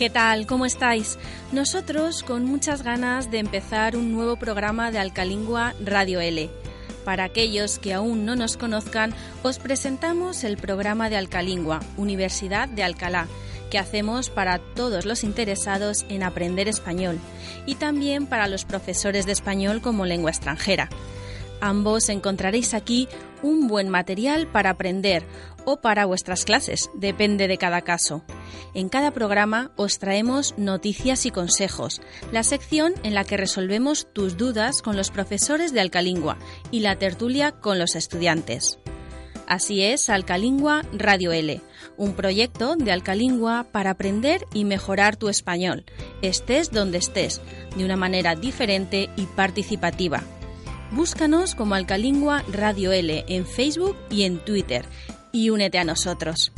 ¿Qué tal? ¿Cómo estáis? Nosotros con muchas ganas de empezar un nuevo programa de Alcalingua Radio L. Para aquellos que aún no nos conozcan, os presentamos el programa de Alcalingua, Universidad de Alcalá, que hacemos para todos los interesados en aprender español y también para los profesores de español como lengua extranjera. Ambos encontraréis aquí un buen material para aprender o para vuestras clases, depende de cada caso. En cada programa os traemos noticias y consejos, la sección en la que resolvemos tus dudas con los profesores de Alcalingua y la tertulia con los estudiantes. Así es Alcalingua Radio L, un proyecto de Alcalingua para aprender y mejorar tu español, estés donde estés, de una manera diferente y participativa. Búscanos como Alcalingua Radio L en Facebook y en Twitter y únete a nosotros.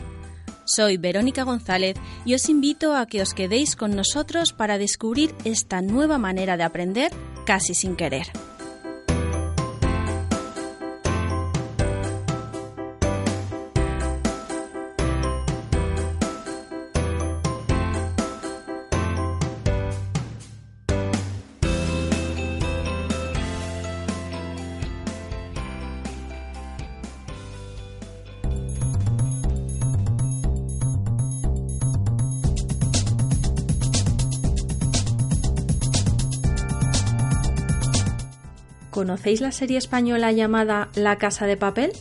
Soy Verónica González y os invito a que os quedéis con nosotros para descubrir esta nueva manera de aprender casi sin querer. ¿Conocéis la serie española llamada La Casa de Papel?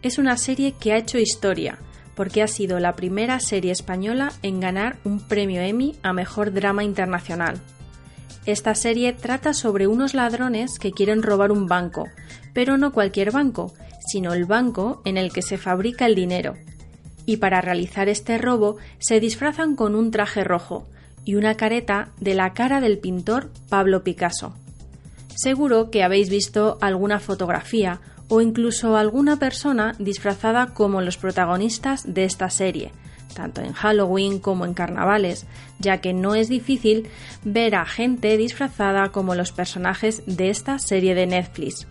Es una serie que ha hecho historia, porque ha sido la primera serie española en ganar un premio Emmy a Mejor Drama Internacional. Esta serie trata sobre unos ladrones que quieren robar un banco, pero no cualquier banco, sino el banco en el que se fabrica el dinero. Y para realizar este robo se disfrazan con un traje rojo y una careta de la cara del pintor Pablo Picasso. Seguro que habéis visto alguna fotografía o incluso alguna persona disfrazada como los protagonistas de esta serie, tanto en Halloween como en carnavales, ya que no es difícil ver a gente disfrazada como los personajes de esta serie de Netflix.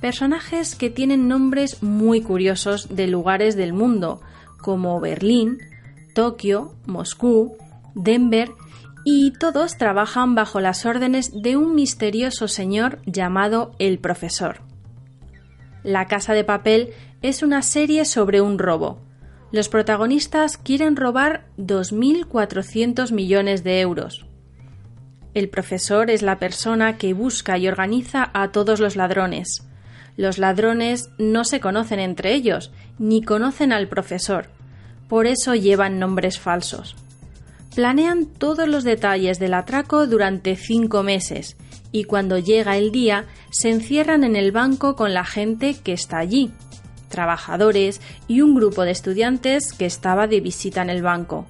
Personajes que tienen nombres muy curiosos de lugares del mundo, como Berlín, Tokio, Moscú, Denver y todos trabajan bajo las órdenes de un misterioso señor llamado el profesor. La Casa de Papel es una serie sobre un robo. Los protagonistas quieren robar 2.400 millones de euros. El profesor es la persona que busca y organiza a todos los ladrones. Los ladrones no se conocen entre ellos, ni conocen al profesor. Por eso llevan nombres falsos planean todos los detalles del atraco durante cinco meses y cuando llega el día se encierran en el banco con la gente que está allí, trabajadores y un grupo de estudiantes que estaba de visita en el banco.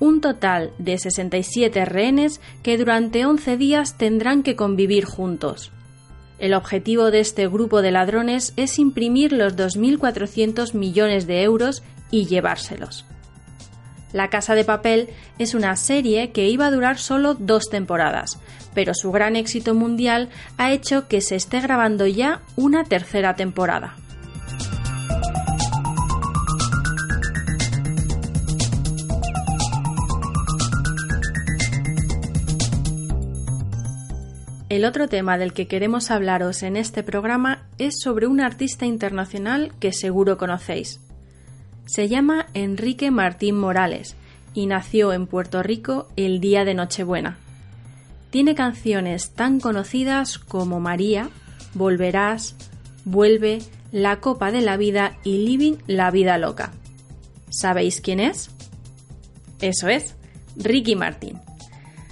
Un total de 67 rehenes que durante 11 días tendrán que convivir juntos. El objetivo de este grupo de ladrones es imprimir los 2.400 millones de euros y llevárselos. La Casa de Papel es una serie que iba a durar solo dos temporadas, pero su gran éxito mundial ha hecho que se esté grabando ya una tercera temporada. El otro tema del que queremos hablaros en este programa es sobre un artista internacional que seguro conocéis, se llama Enrique Martín Morales y nació en Puerto Rico el día de Nochebuena. Tiene canciones tan conocidas como María, Volverás, Vuelve, La Copa de la Vida y Living la Vida Loca. ¿Sabéis quién es? Eso es, Ricky Martín.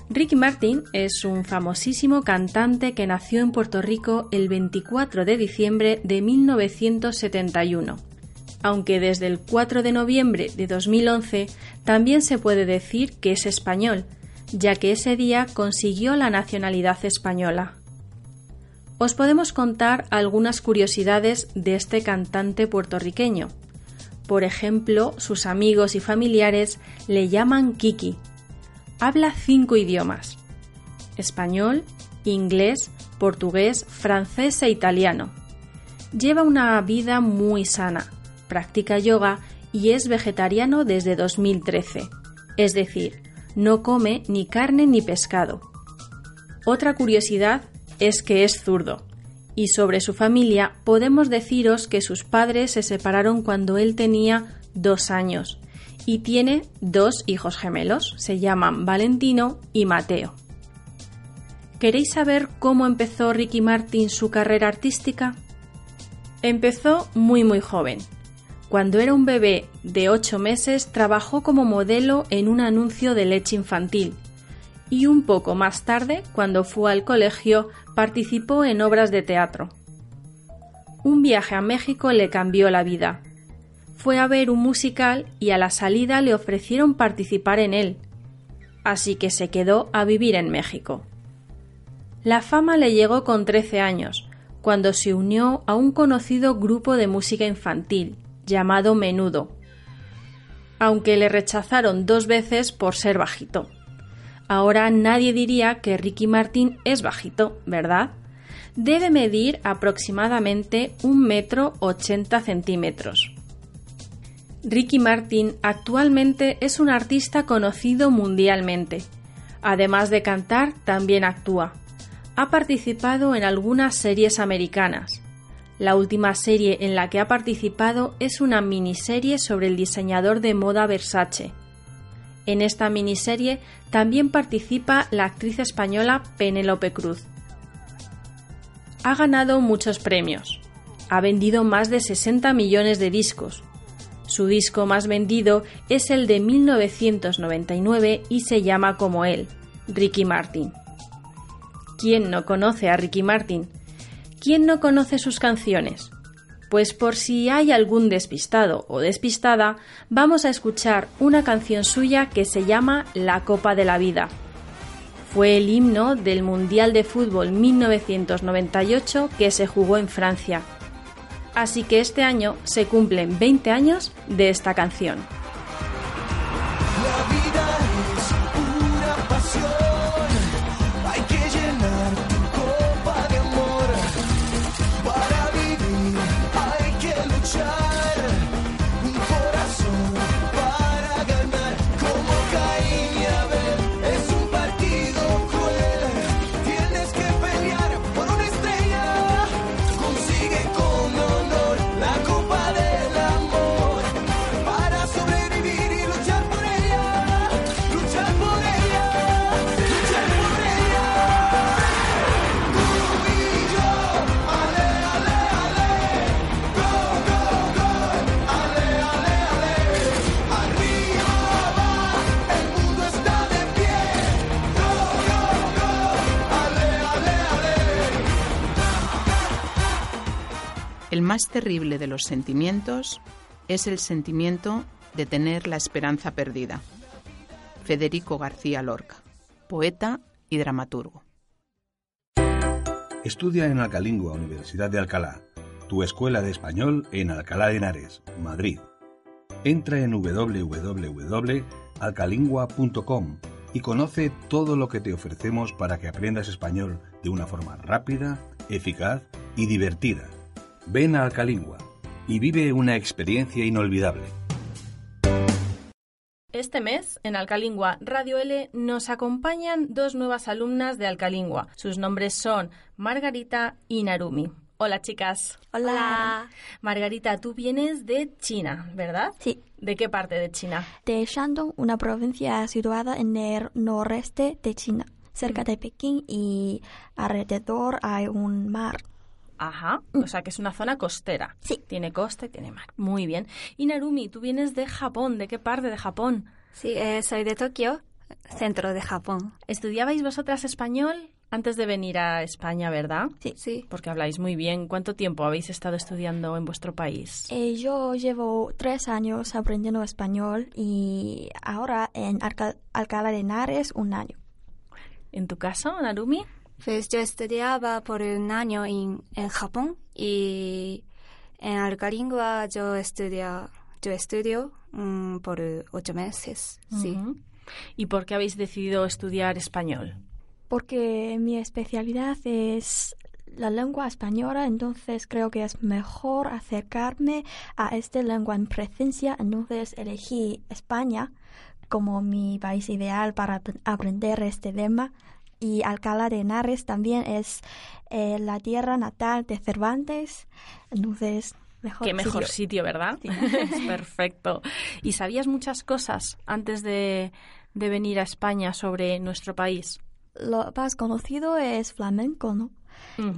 Ricky Martin es un famosísimo cantante que nació en Puerto Rico el 24 de diciembre de 1971. Aunque desde el 4 de noviembre de 2011 también se puede decir que es español, ya que ese día consiguió la nacionalidad española. Os podemos contar algunas curiosidades de este cantante puertorriqueño. Por ejemplo, sus amigos y familiares le llaman Kiki, Habla cinco idiomas. Español, inglés, portugués, francés e italiano. Lleva una vida muy sana, practica yoga y es vegetariano desde 2013. Es decir, no come ni carne ni pescado. Otra curiosidad es que es zurdo. Y sobre su familia podemos deciros que sus padres se separaron cuando él tenía dos años y tiene dos hijos gemelos, se llaman Valentino y Mateo. ¿Queréis saber cómo empezó Ricky Martin su carrera artística? Empezó muy muy joven. Cuando era un bebé de 8 meses trabajó como modelo en un anuncio de leche infantil y un poco más tarde, cuando fue al colegio, participó en obras de teatro. Un viaje a México le cambió la vida fue a ver un musical y a la salida le ofrecieron participar en él, así que se quedó a vivir en México. La fama le llegó con 13 años, cuando se unió a un conocido grupo de música infantil, llamado Menudo, aunque le rechazaron dos veces por ser bajito. Ahora nadie diría que Ricky Martin es bajito, ¿verdad? Debe medir aproximadamente un metro ochenta centímetros. Ricky Martin actualmente es un artista conocido mundialmente. Además de cantar, también actúa. Ha participado en algunas series americanas. La última serie en la que ha participado es una miniserie sobre el diseñador de moda Versace. En esta miniserie también participa la actriz española Penélope Cruz. Ha ganado muchos premios. Ha vendido más de 60 millones de discos, su disco más vendido es el de 1999 y se llama como él, Ricky Martin. ¿Quién no conoce a Ricky Martin? ¿Quién no conoce sus canciones? Pues por si hay algún despistado o despistada, vamos a escuchar una canción suya que se llama La Copa de la Vida. Fue el himno del Mundial de Fútbol 1998 que se jugó en Francia así que este año se cumplen 20 años de esta canción. Más terrible de los sentimientos es el sentimiento de tener la esperanza perdida. Federico García Lorca, poeta y dramaturgo. Estudia en Alcalingua, Universidad de Alcalá, tu escuela de español en Alcalá de Henares, Madrid. Entra en www.alcalingua.com y conoce todo lo que te ofrecemos para que aprendas español de una forma rápida, eficaz y divertida Ven a Alcalingua y vive una experiencia inolvidable. Este mes, en Alcalingua Radio L, nos acompañan dos nuevas alumnas de Alcalingua. Sus nombres son Margarita y Narumi. Hola, chicas. Hola. Margarita, tú vienes de China, ¿verdad? Sí. ¿De qué parte de China? De Shandong, una provincia situada en el noreste de China, cerca de Pekín y alrededor hay un mar. Ajá, o mm. sea que es una zona costera. Sí. Tiene costa y tiene mar. Muy bien. Y Narumi, tú vienes de Japón. ¿De qué parte de Japón? Sí, eh, soy de Tokio. centro de Japón. ¿Estudiabais vosotras español antes de venir a España, verdad? Sí. Sí. Porque habláis muy bien. ¿Cuánto tiempo habéis estado estudiando en vuestro país? Eh, yo llevo tres años aprendiendo español y ahora en Alca- Alcalá de Henares un año. ¿En tu caso, Narumi? Pues yo estudiaba por un año en, en Japón y en Alcalingua yo estudio, yo estudio mm, por ocho meses. Sí. ¿Y por qué habéis decidido estudiar español? Porque mi especialidad es la lengua española, entonces creo que es mejor acercarme a esta lengua en presencia, entonces elegí España como mi país ideal para ap- aprender este tema. Y Alcalá de Henares también es eh, la tierra natal de Cervantes, entonces mejor Qué mejor sitio. sitio, ¿verdad? Es perfecto. ¿Y sabías muchas cosas antes de, de venir a España sobre nuestro país? Lo más conocido es flamenco, ¿no?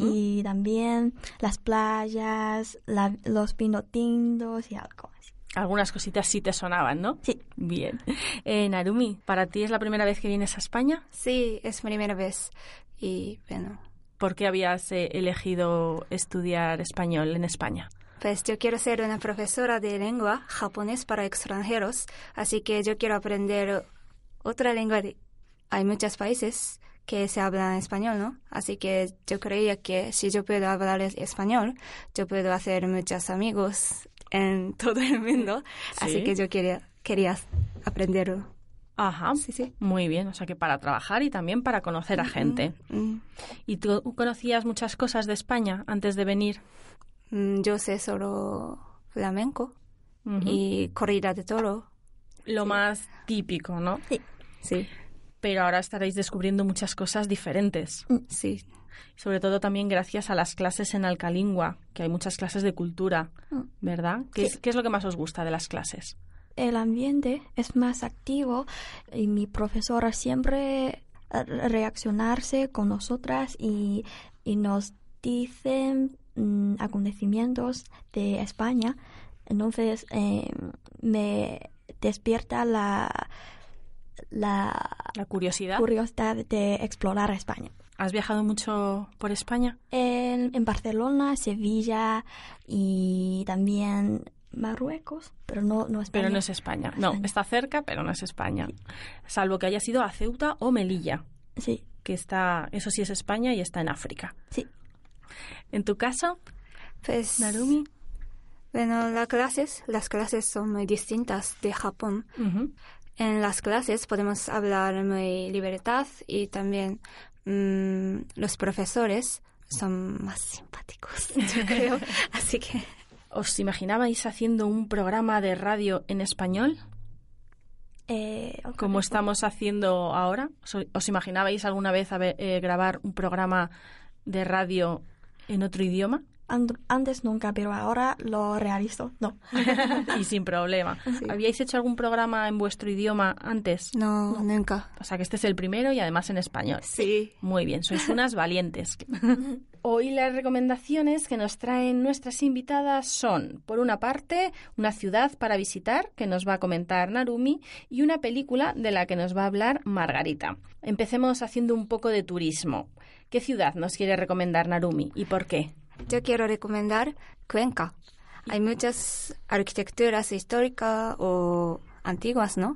Y también las playas, la- los pinotindos y algo. Algunas cositas sí te sonaban, ¿no? Sí. Bien. Eh, Narumi, ¿para ti es la primera vez que vienes a España? Sí, es primera vez. Y bueno, ¿Por qué habías eh, elegido estudiar español en España? pues yo quiero ser una profesora de lengua japonés para extranjeros, así que yo quiero aprender otra lengua. De... Hay muchos países que se hablan español, ¿no? Así que yo creía que si yo puedo hablar es- español, yo puedo hacer muchos amigos en todo el mundo. Así Sí. que yo quería, quería aprender. Ajá. Sí, sí. Muy bien, o sea que para trabajar y también para conocer a gente. Mm, ¿Y tú conocías muchas cosas de España antes de venir? mm, yo sé solo flamenco Ujú. y corrida de toro. Lo más típico, ¿no? Sí. Sí, Pero ahora estaréis descubriendo muchas cosas diferentes. sí. Sobre todo también gracias a las clases en Alcalingua, que hay muchas clases de cultura, ¿verdad? ¿Qué, es, qué es lo que más os gusta de las clases? El ambiente es más activo y mi profesora siempre eh, reaccionarse con nosotras y, y nos dicen mm, acontecimientos de España. Entonces eh, me despierta la, la La curiosidad. curiosidad de explorar España. ¿Has viajado mucho por España? En, en Barcelona, Sevilla y también Marruecos, pero no, no España. Pero no es España. No, España. está cerca, pero no es España. Salvo que haya sido a Ceuta o Melilla, Sí, que está, eso sí es España y está en África. sí. En tu caso, Pues, Narumi. bueno, las clases, las clases son muy distintas de Japón. En las clases podemos hablar muy libertad y también mm, los profesores son más simpáticos, yo creo. Así que ¿Os imaginabais haciendo un programa de radio en español? Eh, como estamos haciendo ahora? ¿Os- ¿Os imaginabais alguna vez haber- eh, grabar un programa de radio en otro idioma? And- antes nunca, pero ahora lo realizo. No. y sin problema. ¿Habíais hecho algún programa en vuestro idioma antes? no, nunca. O sea que este es el primero y además en español. Sí. Muy bien, sois unas valientes. Hoy las recomendaciones que nos traen nuestras invitadas son, por una parte, una ciudad para visitar, que nos va a comentar Narumi, y una película de la que nos va a hablar Margarita. Empecemos haciendo un poco de turismo. ¿Qué ciudad nos quiere recomendar Narumi y por qué? Yo quiero recomendar Cuenca. Hay muchas arquitecturas históricas o antiguas, ¿no?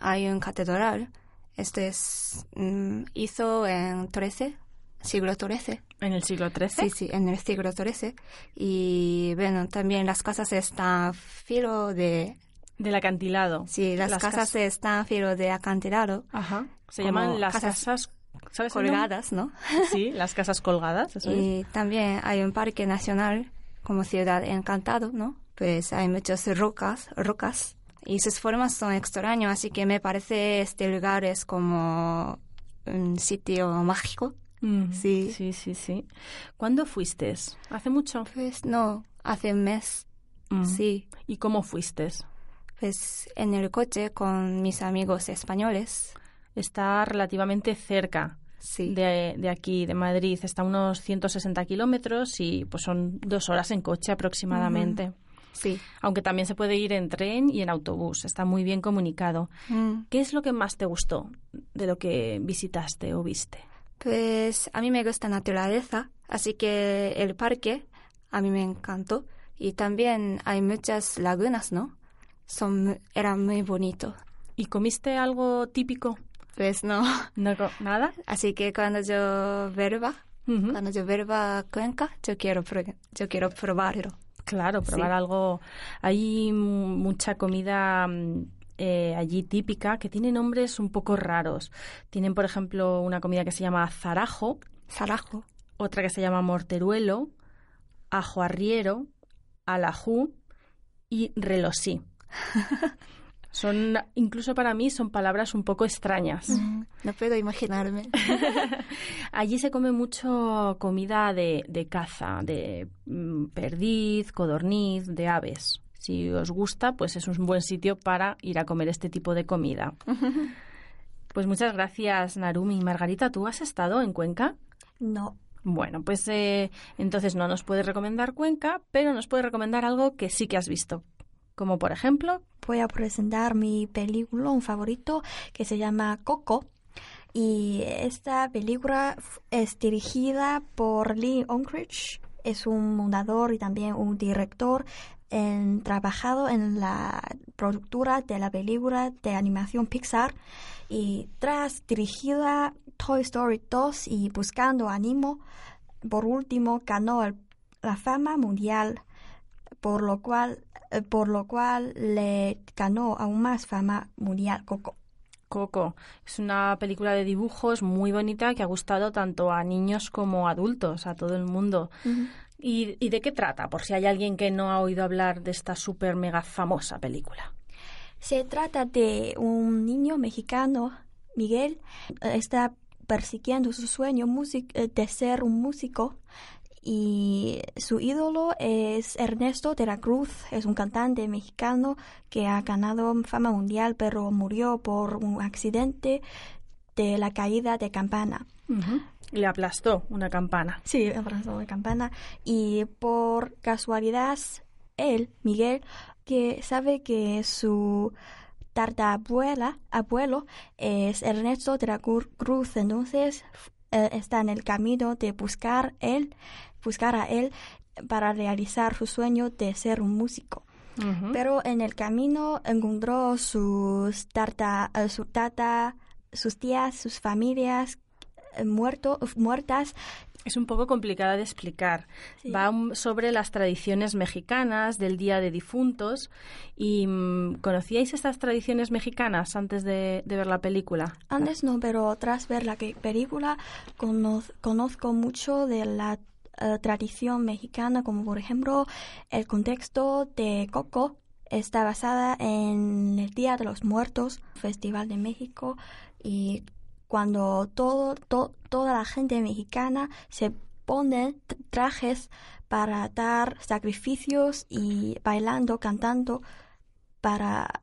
Hay un catedral. Este es mm, hizo en 13, siglo XIII. ¿En el siglo XIII? Sí, sí, en el siglo XIII. Y bueno, también las casas están filo de... Del acantilado. Sí, las, casas cas- están filo de acantilado. Ajá. Se llaman las casas casas... ¿sabes colgadas, ¿no? Sí, las casas colgadas, eso es. Y también hay un parque nacional como ciudad encantado, ¿no? Pues hay muchas rocas, rocas y sus formas son extrañas, así que me parece este lugar es como un sitio mágico. Mm, Sí. Sí, sí, sí. ¿Cuándo fuiste? ¿Hace mucho? Pues no, hace un mes, Mm. sí. ¿Y cómo fuiste? Pues en el coche con mis amigos españoles. Está relativamente cerca Sí. de, de aquí, de Madrid. Está a unos 160 kilómetros y pues son dos horas en coche aproximadamente. Sí. Aunque también se puede ir en tren y en autobús, está muy bien comunicado. Mm. ¿Qué es lo que más te gustó de lo que visitaste o viste? Pues a mí me gusta naturaleza, así que el parque a mí me encantó. Y también hay muchas lagunas, ¿no? Son, era muy bonito. ¿Y comiste algo típico? Pues no. ¿Nada? Así que cuando yo Ujú. cuando yo vuelva a Cuenca, yo quiero, pro- yo quiero probarlo. Claro, probar Sí. algo. Hay mucha comida mm, eh, allí típica que tiene nombres un poco raros. Tienen, por ejemplo, una comida que se llama zarajo, Sarajo. otra que se llama morteruelo, ajo arriero, alajú y relosí. Son, incluso para mí, son palabras un poco extrañas. No puedo imaginarme. Allí se come mucho comida de, de caza, de mm, perdiz, codorniz, de aves. Si os gusta, pues es un buen sitio para ir a comer este tipo de comida. Pues muchas gracias, Narumi. Margarita, ¿tú has estado en Cuenca? No. Bueno, pues eh, entonces no nos puedes recomendar Cuenca, pero nos puedes recomendar algo que sí que has visto. Como por ejemplo, Voy a presentar mi película favorito que se llama Coco. Y esta película es dirigida por Lee Unkrich. Es un fundador y también un director en, trabajado en la productora de la película de animación Pixar. Y tras dirigida Toy Story 2 y Buscando Animo, por último ganó el- la fama mundial por lo cual eh, por lo cual le ganó aún más fama mundial Coco. Coco. Es una película de dibujos muy bonita que ha gustado tanto a niños como a adultos, a todo el mundo. ¿Y, y de qué trata? Por si hay alguien que no ha oído hablar de esta súper mega famosa película. Se trata de un niño mexicano, Miguel, eh, está persiguiendo su sueño eh, de ser un músico y su ídolo es Ernesto de la Cruz, es un cantante mexicano que ha ganado fama mundial pero murió por un accidente de la caída de campana. Le aplastó una campana. Sí, abrazó de campana. Y por casualidad, él, Miguel, que sabe que su tartabuela, abuelo, es Ernesto de la Cru- Cruz, entonces eh, está en el camino de buscar él, buscar a él para realizar su sueño de ser un músico. Pero en el camino encontró sus tarta, eh, su tata, sus tías, sus familias eh, muerto, muertas. Es un poco complicada de explicar. Sí. Va sobre las tradiciones mexicanas del Día de Difuntos. ¿Y mm, conocíais estas tradiciones mexicanas antes de, de ver la película? Antes no, pero tras ver la que- película conoz- conozco mucho de la eh, tradición mexicana, como por ejemplo el contexto de Coco está basada en el Día de los Muertos, Festival de México, y cuando todo, to- toda la gente mexicana se pone trajes para dar sacrificios y bailando, cantando para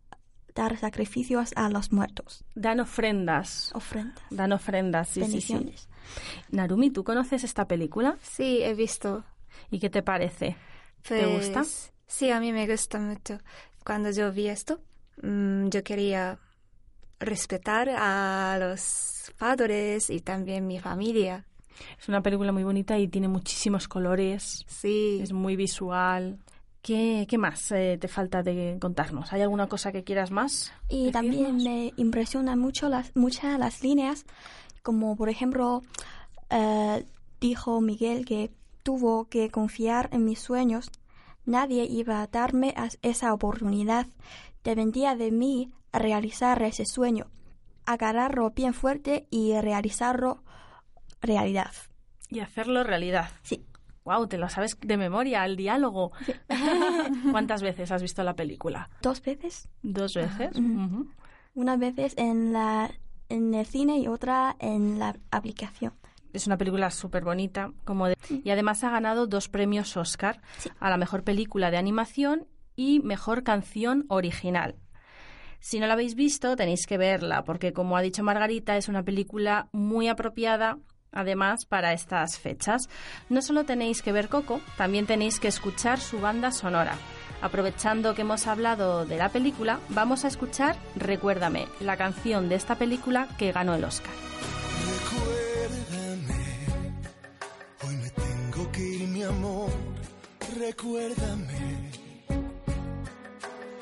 dar sacrificios a los muertos, Dan ofrendas. ofrendas. Dan ofrendas, sí, sí, sí. Bendiciones. Narumi, ¿tú conoces esta película? Sí, he visto. ¿Y qué te parece? ¿Te Pues, gusta? Sí, a mí me gusta mucho. Cuando yo vi esto, mm, yo quería respetar a los padres y también mi familia. Es una película muy bonita y tiene muchísimos colores. Sí. Es muy visual. ¿Qué, qué más eh, te falta de contarnos? ¿Hay alguna cosa que quieras más? Y también me impresionan mucho las, muchas las líneas, como por ejemplo, eh, dijo Miguel que tuvo que confiar en mis sueños. Nadie iba a darme esa oportunidad. Dependía de mí realizar ese sueño, agarrarlo bien fuerte y realizarlo realidad. Y hacerlo realidad. Sí, Wow, te lo sabes de memoria, el diálogo. ¿Cuántas veces has visto la película? dos veces. ¿Dos veces? Una vez en, la, en el cine y otra en la aplicación. Es una película súper bonita como de- y además ha ganado dos premios Oscar a la mejor película de animación y mejor canción original. Si no la habéis visto, tenéis que verla, porque como ha dicho Margarita, es una película muy apropiada, además, para estas fechas. No solo tenéis que ver Coco, también tenéis que escuchar su banda sonora. Aprovechando que hemos hablado de la película, vamos a escuchar Recuérdame, la canción de esta película que ganó el Oscar. Recuérdame, hoy me tengo que ir, mi amor. Recuérdame,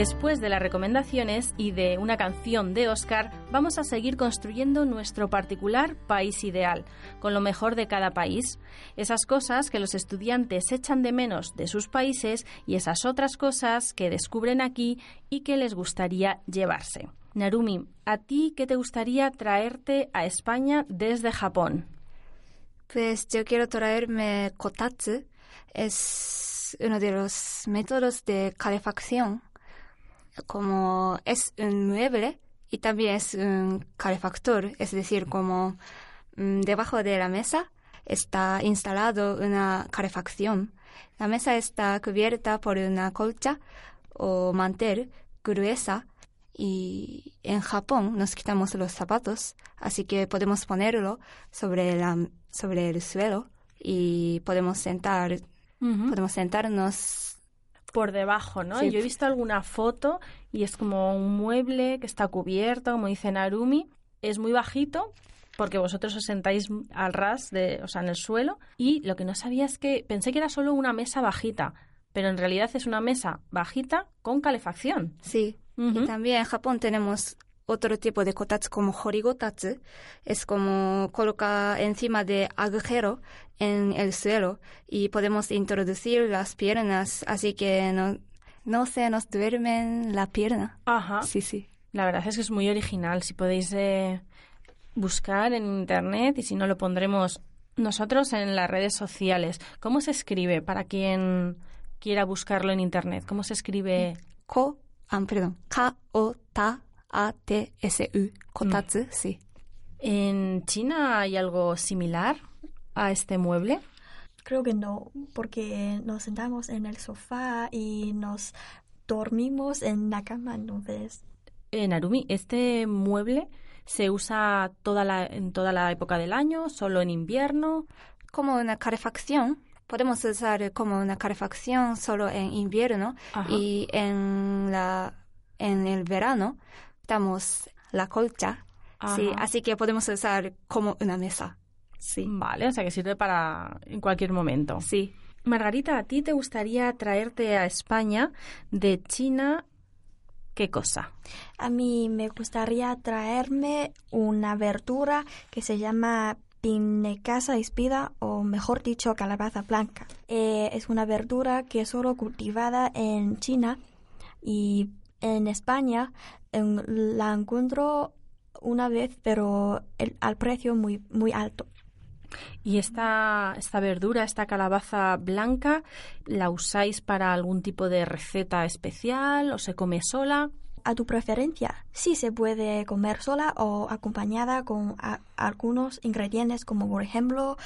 Después de las recomendaciones y de una canción de Oscar, vamos a seguir construyendo nuestro particular país ideal, con lo mejor de cada país. Esas cosas que los estudiantes echan de menos de sus países y esas otras cosas que descubren aquí y que les gustaría llevarse. Narumi, ¿a ti qué te gustaría traerte a España desde Japón? Pues yo quiero traerme kotatsu. Es uno de los métodos de calefacción. Como es un mueble y también es un calefactor, es decir, como mm, debajo de la mesa está instalado una calefacción. La mesa está cubierta por una colcha o mantel gruesa y en Japón nos quitamos los zapatos, así que podemos ponerlo sobre la sobre el suelo y podemos sentar podemos sentarnos por debajo, ¿no? Sí. Yo he visto alguna foto y es como un mueble que está cubierto, como dice Narumi. Es muy bajito porque vosotros os sentáis al ras, de, o sea, en el suelo. Y lo que no sabía es que pensé que era solo una mesa bajita, pero en realidad es una mesa bajita con calefacción. Sí. Y también en Japón tenemos otro tipo de kotatsu como horigotatsu. Es como colocar encima de agujero en el suelo y podemos introducir las piernas, así que no, no se nos duermen la pierna. Ajá. Sí, sí. La verdad es que es muy original. Si podéis eh, buscar en internet y si no lo pondremos nosotros en las redes sociales. ¿Cómo se escribe para quien quiera buscarlo en internet? ¿Cómo se escribe? Ko, ah, perdón, K-O-T-A-T-S-U, kotatsu, sí. ¿En China hay algo similar a este mueble? Creo que no, porque nos sentamos en el sofá y nos dormimos en la cama, entonces Eh, Narumi, ¿este mueble se usa toda la, en toda la época del año, solo en invierno? Como una calefacción, podemos usar como una calefacción solo en invierno Ajá. y en la en el verano la colcha, sí, así que podemos usar como una mesa, sí, Vale, o sea que sirve para en cualquier momento. sí. Margarita, ¿a ti te gustaría traerte a España de China qué cosa? a mí me gustaría traerme una verdura que se llama pinecasa espida o mejor dicho calabaza blanca. Eh, es una verdura que es solo cultivada en China y en España en- la encuentro una vez pero el- al precio muy muy alto. ¿Y esta, esta verdura, esta calabaza blanca, la usáis para algún tipo de receta especial o se come sola? A tu preferencia, sí se puede comer sola o acompañada con a- algunos ingredientes como por ejemplo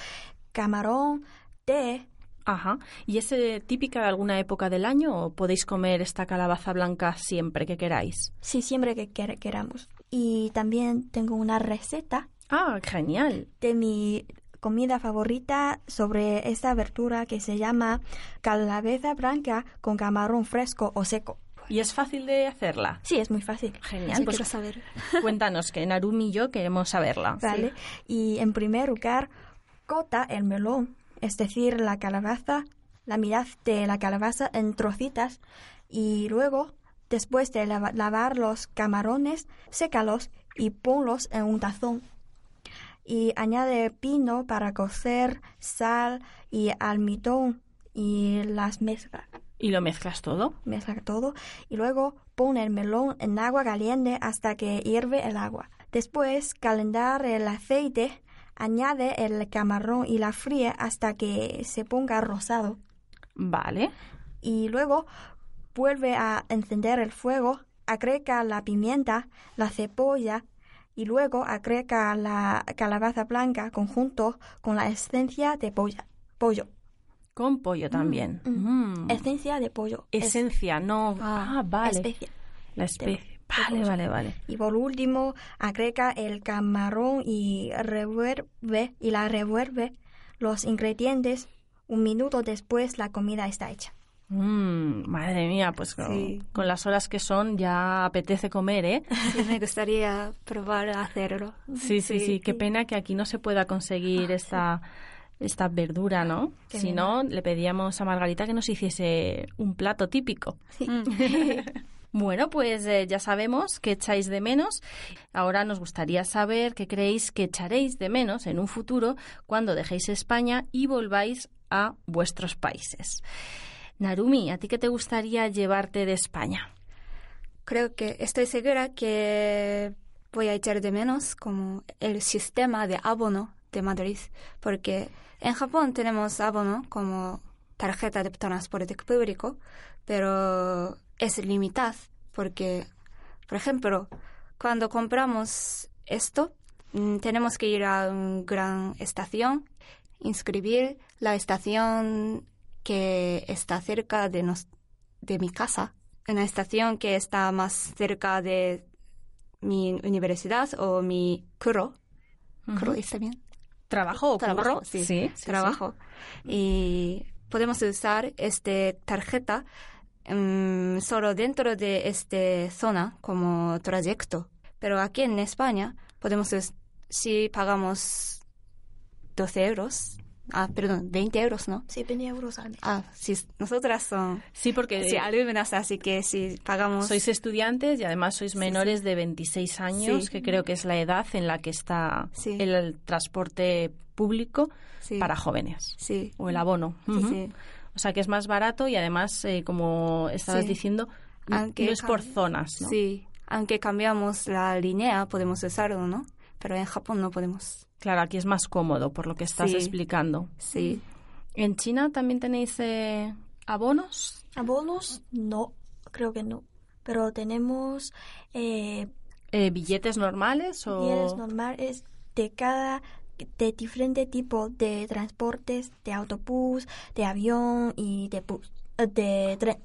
camarón, té, Ajá. ¿Y es eh, típica de alguna época del año o podéis comer esta calabaza blanca siempre que queráis? sí siempre que quer- queramos. Y también tengo una receta Ah, genial. de mi comida favorita sobre esta verdura que se llama calabaza blanca con camarón fresco o seco. ¿Y es fácil de hacerla? Sí, es muy fácil. Genial. Sí, Pues quiero saber. cuéntanos, que Narumi y yo queremos saberla. ¿Vale? Y en primer lugar, corta el melón es decir, la calabaza, la mitad de la calabaza en trocitas y luego, después de lava- lavar los camarones, sécalos y ponlos en un tazón. Y añade pino para cocer, sal y almidón y las mezcla. ¿Y lo mezclas todo? Mezcla todo y luego pone el melón en agua caliente hasta que hierve el agua. Después calentar el aceite, añade el camarón y la fríe hasta que se ponga rosado. Vale. Y luego vuelve a encender el fuego, agrega la pimienta, la cebolla y luego agrega la calabaza blanca conjunto con la esencia de polla- pollo. Con pollo también. Mm. Esencia de pollo. Es- Esencia, no. Ah, vale. especia. La especie. Vale, vale, vale. Y por último, agrega el camarón y revuelve y la revuelve los ingredientes. Un minuto después la comida está hecha. Mm, madre mía, pues con, Sí. con las horas que son ya apetece comer, ¿eh? Sí, me gustaría probar a hacerlo. Sí, sí, sí. Qué pena que aquí no se pueda conseguir esta, esta verdura, ¿no? Qué si no, le pedíamos a Margarita que nos hiciese un plato típico. Bueno, pues eh, ya sabemos que echáis de menos. Ahora nos gustaría saber qué creéis que echaréis de menos en un futuro cuando dejéis España y volváis a vuestros países. Narumi, ¿a ti qué te gustaría llevarte de España? Creo que estoy segura que voy a echar de menos como el sistema de abono de Madrid, porque en Japón tenemos abono como tarjeta de transporte público, pero es limitado porque, por ejemplo, cuando compramos esto, mm, tenemos que ir a una gran estación, inscribir la estación que está cerca de, nos, de mi casa, una estación que está más cerca de mi universidad o mi curro. ¿Curro está bien? ¿Trabajo o Trabajo, curro? sí. sí, sí, trabajo. Y podemos usar esta tarjeta mm, solo dentro de esta zona como trayecto. Pero aquí en España podemos, si pagamos 12 euros, ah, perdón, 20 euros, ¿no? Sí, 20 euros al mes. Ah, sí, nosotras son Sí, porque sí, alumnas, así que si pagamos... sois estudiantes y además sois menores de 26 años, Sí. que creo que es la edad en la que está Sí. el, el transporte público Sí. para jóvenes. Sí. O el abono. Sí, Ujú. O sea que es más barato y además, eh, como estabas Sí. diciendo, Aunque no es por zonas, ¿no? Sí, aunque cambiamos la línea podemos usarlo, ¿no? Pero en Japón no podemos. Claro, aquí es más cómodo por lo que estás Sí. explicando. Sí. ¿En China también tenéis eh, abonos? Abonos, no, creo que no. Pero tenemos eh, Eh, ¿Billetes normales o...? billetes normales de cada de diferente tipo de transportes, de autobús, de avión y de bus, eh, de tren.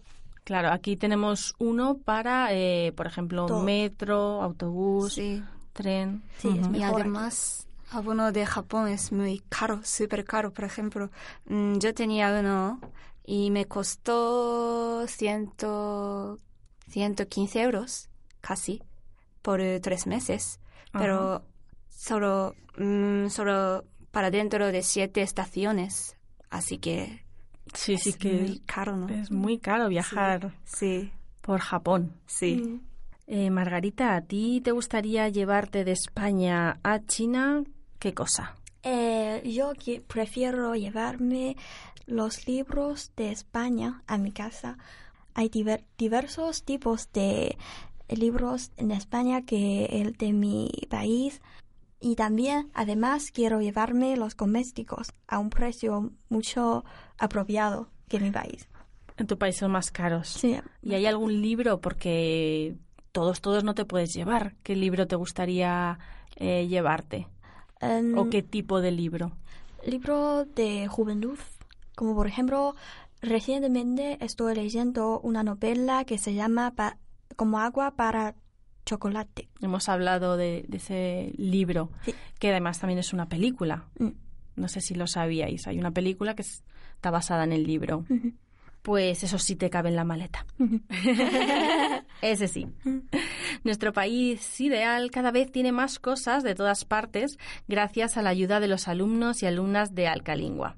Claro, aquí tenemos uno para, eh, por ejemplo, Todo. metro, autobús, Sí. tren. Sí, es. Y además, abono de Japón es muy caro, súper caro. Por ejemplo, mm, yo tenía uno y me costó ciento, 115 euros, casi, por eh, tres meses. Pero solo, mm, solo para dentro de siete estaciones. Así que Sí, sí es que muy caro, ¿no? es muy caro viajar Sí, por Japón. sí. Eh, Margarita, ¿a ti te gustaría llevarte de España a China qué cosa? Eh, yo que- prefiero llevarme los libros de España a mi casa. Hay diver- diversos tipos de libros en España que el de mi país. Y también, además, quiero llevarme los domésticos a un precio mucho apropiado que mi país. En tu país son más caros. Sí. ¿Y hay algún libro? Porque todos, todos no te puedes llevar. ¿Qué libro te gustaría eh, llevarte? Em, ¿O qué tipo de libro? libro de juventud, como por ejemplo, recientemente estoy leyendo una novela que se llama Pa- Como agua para chocolate. Hemos hablado de, de ese libro, Sí. que además también es una película. Mm. No sé si lo sabíais. Hay una película que es- está basada en el libro. Pues eso sí te cabe en la maleta. Ese sí. Nuestro país ideal cada vez tiene más cosas de todas partes gracias a la ayuda de los alumnos y alumnas de Alcalingua.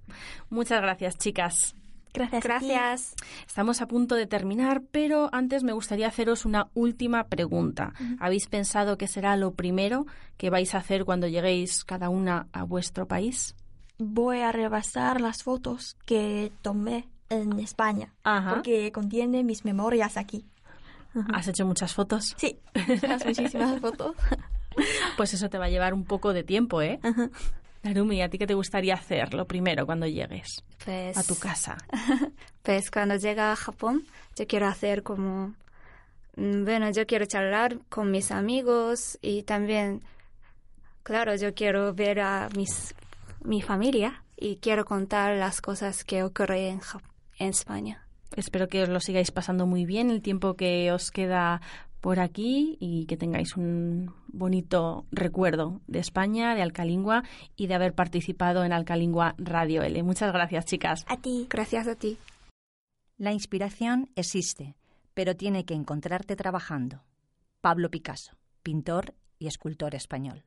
Muchas gracias, chicas. Gracias. Gracias. Estamos a punto de terminar, pero antes me gustaría haceros una última pregunta. ¿Habéis pensado qué será lo primero que vais a hacer cuando lleguéis cada una a vuestro país? Voy a repasar las fotos que tomé en España, Ajá. porque contiene mis memorias aquí. ¿Has hecho muchas fotos? Sí, muchísimas fotos. Pues eso te va a llevar un poco de tiempo, ¿eh? Narumi, ¿a ti qué te gustaría hacer lo primero cuando llegues Pues, a tu casa? pues cuando llega a Japón, yo quiero hacer como, mm, bueno, yo quiero charlar con mis amigos y también, claro, yo quiero ver a mis, mi familia y quiero contar las cosas que ocurren en, Jap- en España. Espero que os lo sigáis pasando muy bien el tiempo que os queda por aquí y que tengáis un bonito recuerdo de España, de Alcalingua y de haber participado en Alcalingua Radio L. Muchas gracias, chicas. A ti. Gracias a ti. La inspiración existe, pero tiene que encontrarte trabajando. Pablo Picasso, pintor y escultor español.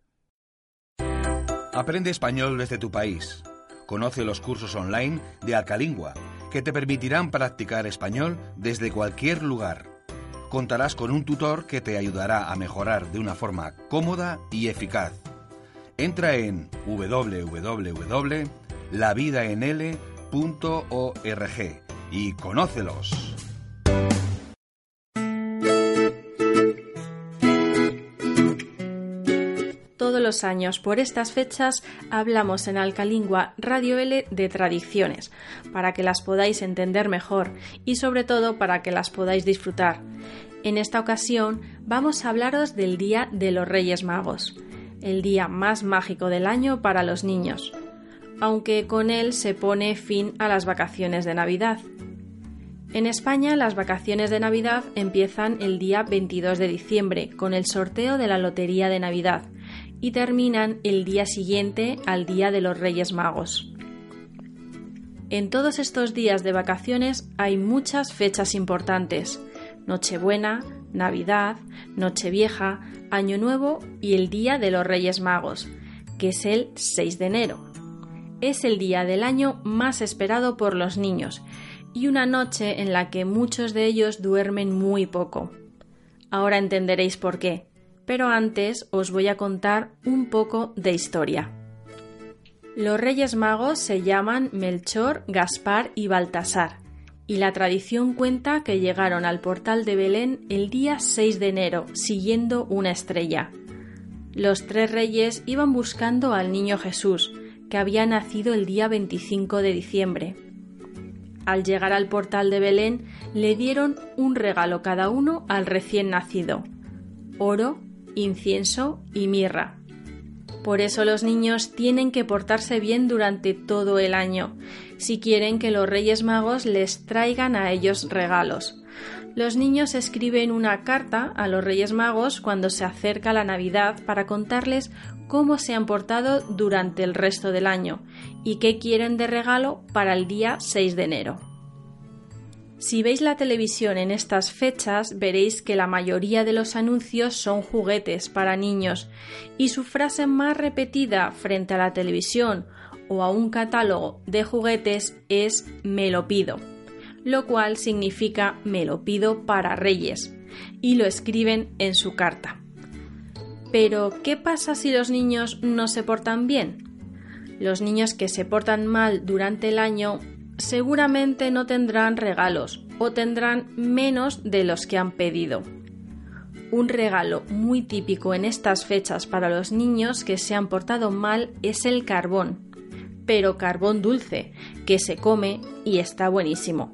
Aprende español desde tu país. Conoce los cursos online de Alcalingua, que te permitirán practicar español desde cualquier lugar. Contarás con un tutor que te ayudará a mejorar de una forma cómoda y eficaz. Entra en www.lavidaenl.org y conócelos. Los años por estas fechas hablamos en Alcalingua Radio L de tradiciones, para que las podáis entender mejor y sobre todo para que las podáis disfrutar. En esta ocasión vamos a hablaros del Día de los Reyes Magos, el día más mágico del año para los niños, aunque con él se pone fin a las vacaciones de Navidad. En España las vacaciones de Navidad empiezan el día 22 de diciembre con el sorteo de la Lotería de Navidad y terminan el día siguiente al Día de los Reyes Magos. En todos estos días de vacaciones hay muchas fechas importantes. Nochebuena, Navidad, Nochevieja, Año Nuevo y el Día de los Reyes Magos, que es el 6 de enero. Es el día del año más esperado por los niños y una noche en la que muchos de ellos duermen muy poco. Ahora entenderéis por qué, pero antes os voy a contar un poco de historia. Los Reyes Magos se llaman Melchor, Gaspar y Baltasar, y la tradición cuenta que llegaron al portal de Belén el día 6 de enero, siguiendo una estrella. Los tres reyes iban buscando al niño Jesús, que había nacido el día 25 de diciembre. Al llegar al portal de Belén, le dieron un regalo cada uno al recién nacido, oro, incienso y mirra. Por eso los niños tienen que portarse bien durante todo el año, si quieren que los Reyes Magos les traigan a ellos regalos. Los niños escriben una carta a los Reyes Magos cuando se acerca la Navidad para contarles cómo se han portado durante el resto del año y qué quieren de regalo para el día 6 de enero. Si veis la televisión en estas fechas, veréis que la mayoría de los anuncios son juguetes para niños y su frase más repetida frente a la televisión o a un catálogo de juguetes es me lo pido, lo cual significa me lo pido para Reyes y lo escriben en su carta. Pero, ¿qué pasa si los niños no se portan bien? Los niños que se portan mal durante el año seguramente no tendrán regalos o tendrán menos de los que han pedido. Un regalo muy típico en estas fechas para los niños que se han portado mal es el carbón, pero carbón dulce, que se come y está buenísimo.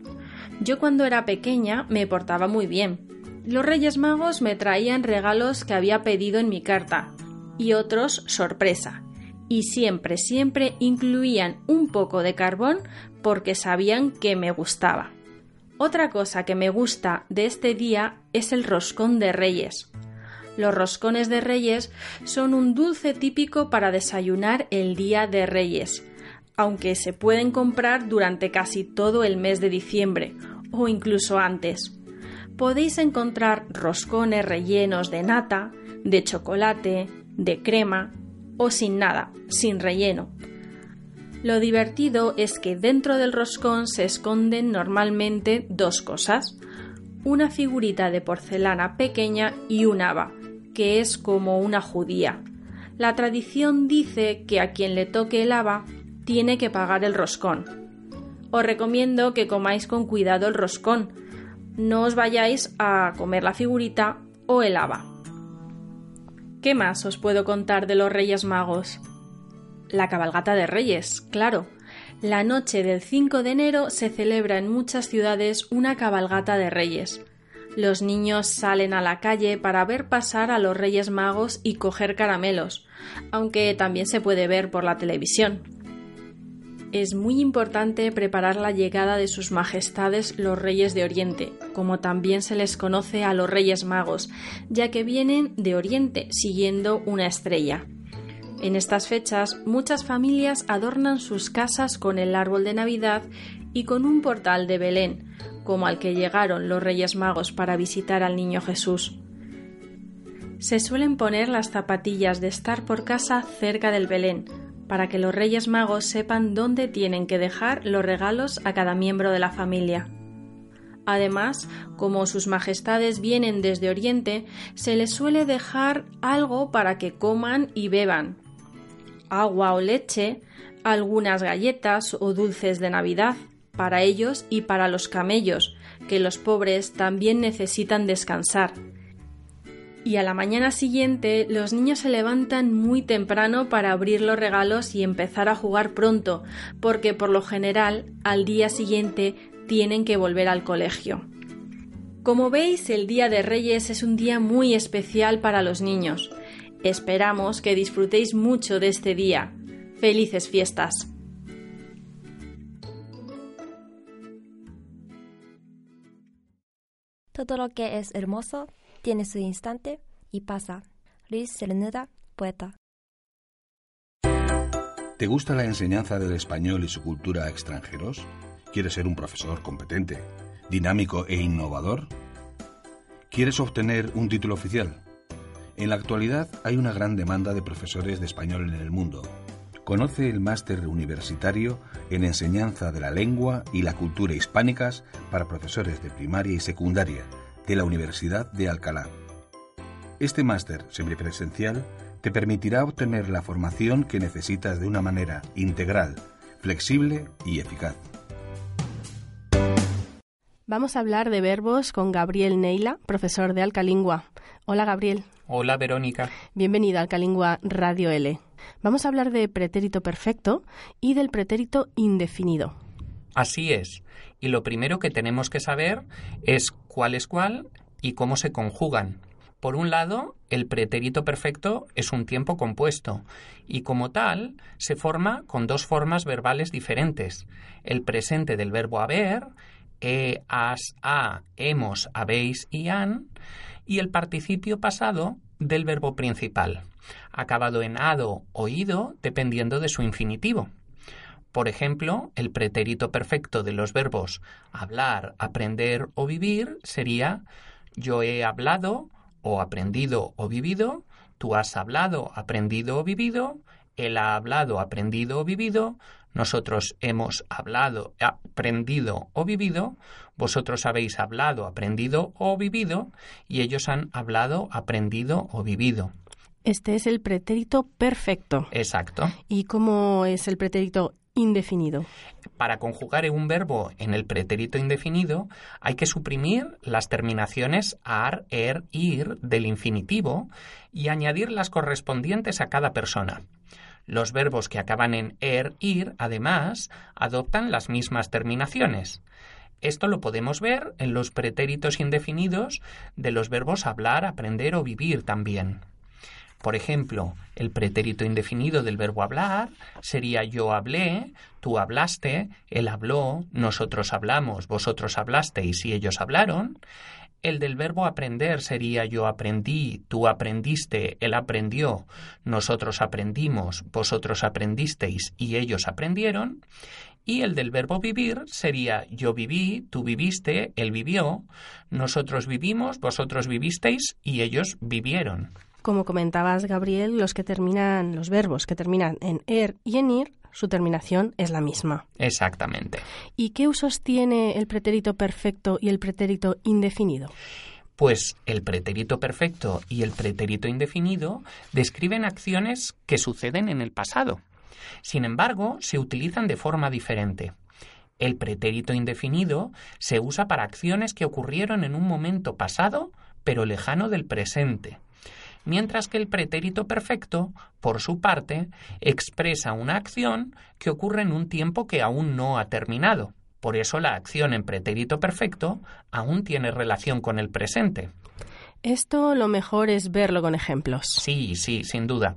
Yo cuando era pequeña me portaba muy bien. Los Reyes Magos me traían regalos que había pedido en mi carta y otros sorpresa, y siempre, siempre incluían un poco de carbón porque sabían que me gustaba. Otra cosa que me gusta de este día es el roscón de reyes. Los roscones de reyes son un dulce típico para desayunar el día de reyes, aunque se pueden comprar durante casi todo el mes de diciembre o incluso antes. Podéis encontrar roscones rellenos de nata, de chocolate, de crema o sin nada, sin relleno. Lo divertido es que dentro del roscón se esconden normalmente dos cosas, una figurita de porcelana pequeña y un haba, que es como una judía. La tradición dice que a quien le toque el haba tiene que pagar el roscón. Os recomiendo que comáis con cuidado el roscón. No os vayáis a comer la figurita o el haba. ¿Qué más os puedo contar de los Reyes Magos? La cabalgata de Reyes, claro. La noche del 5 de enero se celebra en muchas ciudades una cabalgata de Reyes. Los niños salen a la calle para ver pasar a los Reyes Magos y coger caramelos, aunque también se puede ver por la televisión. Es muy importante preparar la llegada de sus majestades los Reyes de Oriente, como también se les conoce a los Reyes Magos, ya que vienen de Oriente siguiendo una estrella. En estas fechas muchas familias adornan sus casas con el árbol de Navidad y con un portal de Belén, como al que llegaron los Reyes Magos para visitar al Niño Jesús. Se suelen poner las zapatillas de estar por casa cerca del Belén, para que los Reyes Magos sepan dónde tienen que dejar los regalos a cada miembro de la familia. Además, como sus majestades vienen desde Oriente, se les suele dejar algo para que coman y beban, agua o leche, algunas galletas o dulces de Navidad para ellos y para los camellos, que los pobres también necesitan descansar. Y a la mañana siguiente los niños se levantan muy temprano para abrir los regalos y empezar a jugar pronto, porque por lo general al día siguiente tienen que volver al colegio. Como veis, el Día de Reyes es un día muy especial para los niños. Esperamos que disfrutéis mucho de este día. Felices fiestas. Todo lo que es hermoso tiene su instante y pasa. Luis Cernuda, poeta. ¿Te gusta la enseñanza del español y su cultura a extranjeros? ¿Quieres ser un profesor competente, dinámico e innovador? ¿Quieres obtener un título oficial? En la actualidad hay una gran demanda de profesores de español en el mundo. Conoce el máster universitario en enseñanza de la lengua y la cultura hispánicas para profesores de primaria y secundaria de la Universidad de Alcalá. Este máster semipresencial te permitirá obtener la formación que necesitas de una manera integral, flexible y eficaz. Vamos a hablar de verbos con Gabriel Neila, profesor de Alcalingua. Hola Gabriel. Hola Verónica. Bienvenido a Alcalingua Radio L. Vamos a hablar de pretérito perfecto y del pretérito indefinido. Así es. Y lo primero que tenemos que saber es cuál es cuál y cómo se conjugan. Por un lado, el pretérito perfecto es un tiempo compuesto y como tal se forma con dos formas verbales diferentes. El presente del verbo haber, he, has, ha, hemos, habéis y han, y el participio pasado del verbo principal, acabado en ado o ido dependiendo de su infinitivo. Por ejemplo, el pretérito perfecto de los verbos hablar, aprender o vivir sería yo he hablado o aprendido o vivido, tú has hablado, aprendido o vivido, él ha hablado, aprendido o vivido, nosotros hemos hablado, aprendido o vivido, vosotros habéis hablado, aprendido o vivido, y ellos han hablado, aprendido o vivido. Este es el pretérito perfecto. Exacto. ¿Y cómo es el pretérito indefinido? Para conjugar un verbo en el pretérito indefinido hay que suprimir las terminaciones ar, er, ir del infinitivo y añadir las correspondientes a cada persona. Los verbos que acaban en er, ir, además, adoptan las mismas terminaciones. Esto lo podemos ver en los pretéritos indefinidos de los verbos hablar, aprender o vivir también. Por ejemplo, el pretérito indefinido del verbo hablar sería yo hablé, tú hablaste, él habló, nosotros hablamos, vosotros hablasteis y ellos hablaron. El del verbo aprender sería yo aprendí, tú aprendiste, él aprendió, nosotros aprendimos, vosotros aprendisteis y ellos aprendieron. Y el del verbo vivir sería yo viví, tú viviste, él vivió, nosotros vivimos, vosotros vivisteis y ellos vivieron. Como comentabas, Gabriel, los que terminan, los verbos que terminan en er y en ir, su terminación es la misma. Exactamente. ¿Y qué usos tiene el pretérito perfecto y el pretérito indefinido? Pues el pretérito perfecto y el pretérito indefinido describen acciones que suceden en el pasado. Sin embargo, se utilizan de forma diferente. El pretérito indefinido se usa para acciones que ocurrieron en un momento pasado, pero lejano del presente, mientras que el pretérito perfecto, por su parte, expresa una acción que ocurre en un tiempo que aún no ha terminado. Por eso la acción en pretérito perfecto aún tiene relación con el presente. Esto lo mejor es verlo con ejemplos. Sí, sí, sin duda.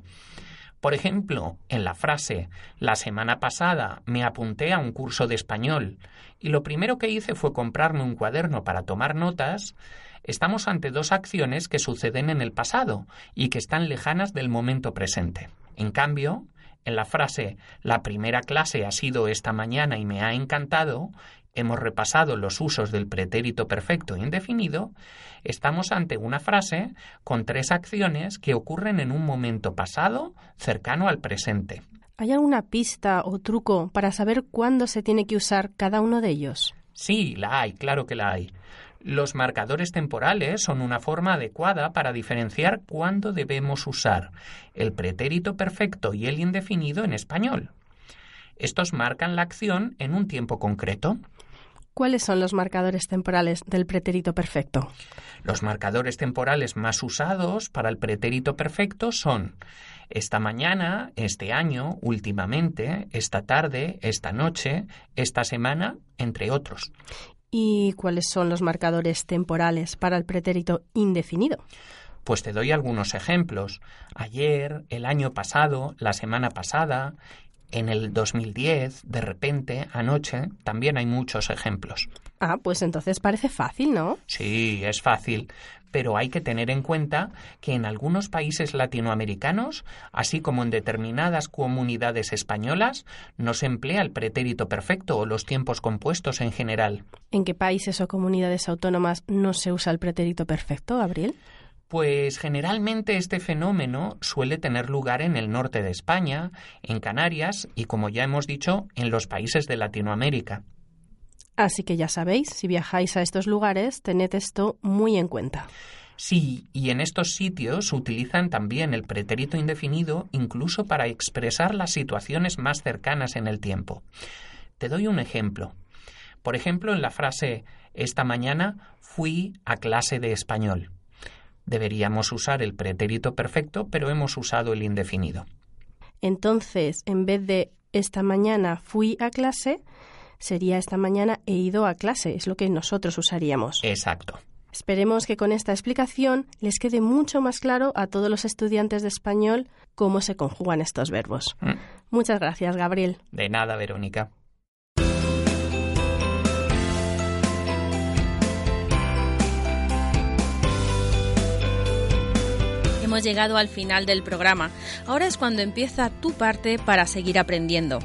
Por ejemplo, en la frase La semana pasada me apunté a un curso de español y lo primero que hice fue comprarme un cuaderno para tomar notas, estamos ante dos acciones que suceden en el pasado y que están lejanas del momento presente. En cambio, en la frase La primera clase ha sido esta mañana y me ha encantado, hemos repasado los usos del pretérito perfecto indefinido, estamos ante una frase con tres acciones que ocurren en un momento pasado cercano al presente. ¿Hay alguna pista o truco para saber cuándo se tiene que usar cada uno de ellos? Sí, la hay, claro que la hay. Los marcadores temporales son una forma adecuada para diferenciar cuándo debemos usar el pretérito perfecto y el indefinido en español. Estos marcan la acción en un tiempo concreto. ¿Cuáles son los marcadores temporales del pretérito perfecto? Los marcadores temporales más usados para el pretérito perfecto son esta mañana, este año, últimamente, esta tarde, esta noche, esta semana, entre otros. ¿Y cuáles son los marcadores temporales para el pretérito indefinido? Pues te doy algunos ejemplos. Ayer, el año pasado, la semana pasada, en el 2010, de repente, anoche, también hay muchos ejemplos. Ah, pues entonces parece fácil, ¿no? Sí, es fácil, pero hay que tener en cuenta que en algunos países latinoamericanos, así como en determinadas comunidades españolas, no se emplea el pretérito perfecto o los tiempos compuestos en general. ¿En qué países o comunidades autónomas no se usa el pretérito perfecto, Gabriel? Pues generalmente este fenómeno suele tener lugar en el norte de España, en Canarias y, como ya hemos dicho, en los países de Latinoamérica. Así que ya sabéis, si viajáis a estos lugares, tened esto muy en cuenta. Sí, y en estos sitios utilizan también el pretérito indefinido incluso para expresar las situaciones más cercanas en el tiempo. Te doy un ejemplo. Por ejemplo, en la frase esta mañana fui a clase de español. Deberíamos usar el pretérito perfecto, pero hemos usado el indefinido. Entonces, en vez de esta mañana fui a clase, sería esta mañana he ido a clase, es lo que nosotros usaríamos. Exacto. Esperemos que con esta explicación les quede mucho más claro a todos los estudiantes de español cómo se conjugan estos verbos. Mm. Muchas gracias, Gabriel. De nada, Verónica. Hemos llegado al final del programa. Ahora es cuando empieza tu parte para seguir aprendiendo.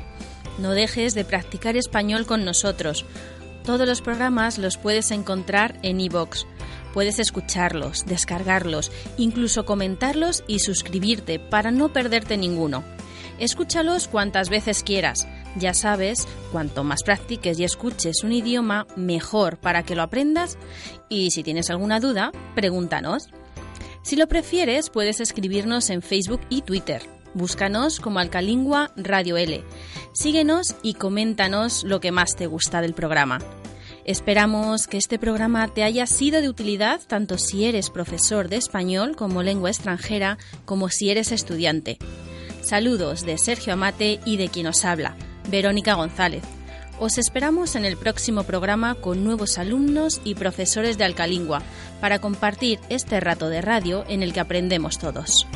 No dejes de practicar español con nosotros. Todos los programas los puedes encontrar en iVoox. Puedes escucharlos, descargarlos, incluso comentarlos y suscribirte para no perderte ninguno. Escúchalos cuantas veces quieras. Ya sabes, cuanto más practiques y escuches un idioma, mejor para que lo aprendas. Y si tienes alguna duda, pregúntanos. Si lo prefieres, puedes escribirnos en Facebook y Twitter. Búscanos como Alcalingua Radio L. Síguenos y coméntanos lo que más te gusta del programa. Esperamos que este programa te haya sido de utilidad tanto si eres profesor de español como lengua extranjera como si eres estudiante. Saludos de Sergio Amate y de quien os habla, Verónica González. Os esperamos en el próximo programa con nuevos alumnos y profesores de Alcalingua para compartir este rato de radio en el que aprendemos todos.